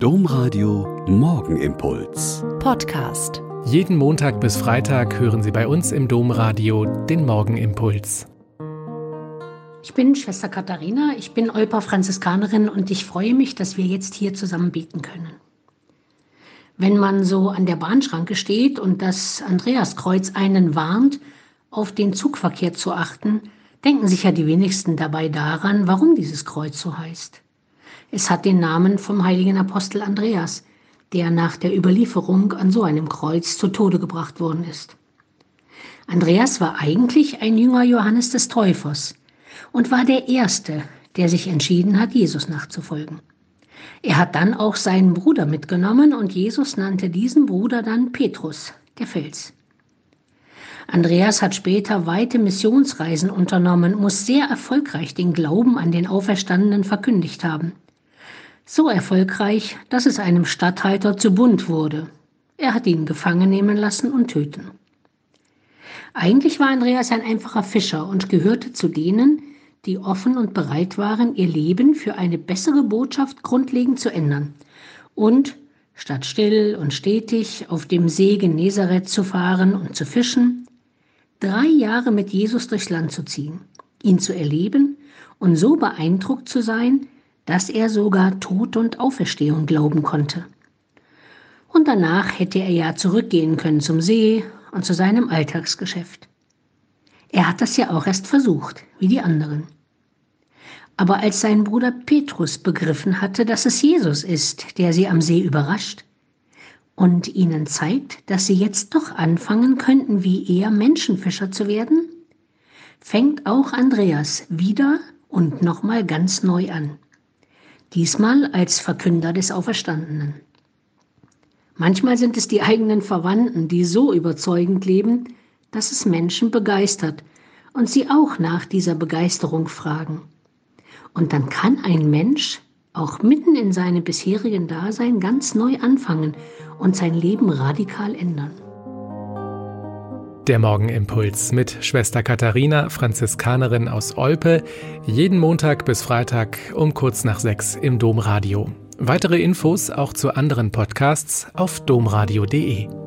Domradio Morgenimpuls. Podcast. Jeden Montag bis Freitag hören Sie bei uns im Domradio den Morgenimpuls. Ich bin Schwester Katharina, ich bin Olper Franziskanerin und ich freue mich, dass wir jetzt hier zusammen beten können. Wenn man so an der Bahnschranke steht und das Andreaskreuz einen warnt, auf den Zugverkehr zu achten, denken sich ja die wenigsten dabei daran, warum dieses Kreuz so heißt. Es hat den Namen vom heiligen Apostel Andreas, der nach der Überlieferung an so einem Kreuz zu Tode gebracht worden ist. Andreas war eigentlich ein jünger Johannes des Täufers und war der Erste, der sich entschieden hat, Jesus nachzufolgen. Er hat dann auch seinen Bruder mitgenommen und Jesus nannte diesen Bruder dann Petrus, der Fels. Andreas hat später weite Missionsreisen unternommen, muss sehr erfolgreich den Glauben an den Auferstandenen verkündigt haben. So erfolgreich, dass es einem Statthalter zu bunt wurde. Er hat ihn gefangen nehmen lassen und töten. Eigentlich war Andreas ein einfacher Fischer und gehörte zu denen, die offen und bereit waren, ihr Leben für eine bessere Botschaft grundlegend zu ändern und statt still und stetig auf dem See Genezareth zu fahren und zu fischen, drei Jahre mit Jesus durchs Land zu ziehen, ihn zu erleben und so beeindruckt zu sein, dass er sogar Tod und Auferstehung glauben konnte. Und danach hätte er ja zurückgehen können zum See und zu seinem Alltagsgeschäft. Er hat das ja auch erst versucht, wie die anderen. Aber als sein Bruder Petrus begriffen hatte, dass es Jesus ist, der sie am See überrascht und ihnen zeigt, dass sie jetzt doch anfangen könnten, wie er Menschenfischer zu werden, fängt auch Andreas wieder und nochmal ganz neu an diesmal als Verkünder des Auferstandenen. Manchmal sind es die eigenen Verwandten, die so überzeugend leben, dass es Menschen begeistert und sie auch nach dieser Begeisterung fragen. Und dann kann ein Mensch auch mitten in seinem bisherigen Dasein ganz neu anfangen und sein Leben radikal ändern. Der Morgenimpuls mit Schwester Katharina, Franziskanerin aus Olpe, jeden Montag bis Freitag um kurz nach sechs im Domradio. Weitere Infos auch zu anderen Podcasts auf domradio.de.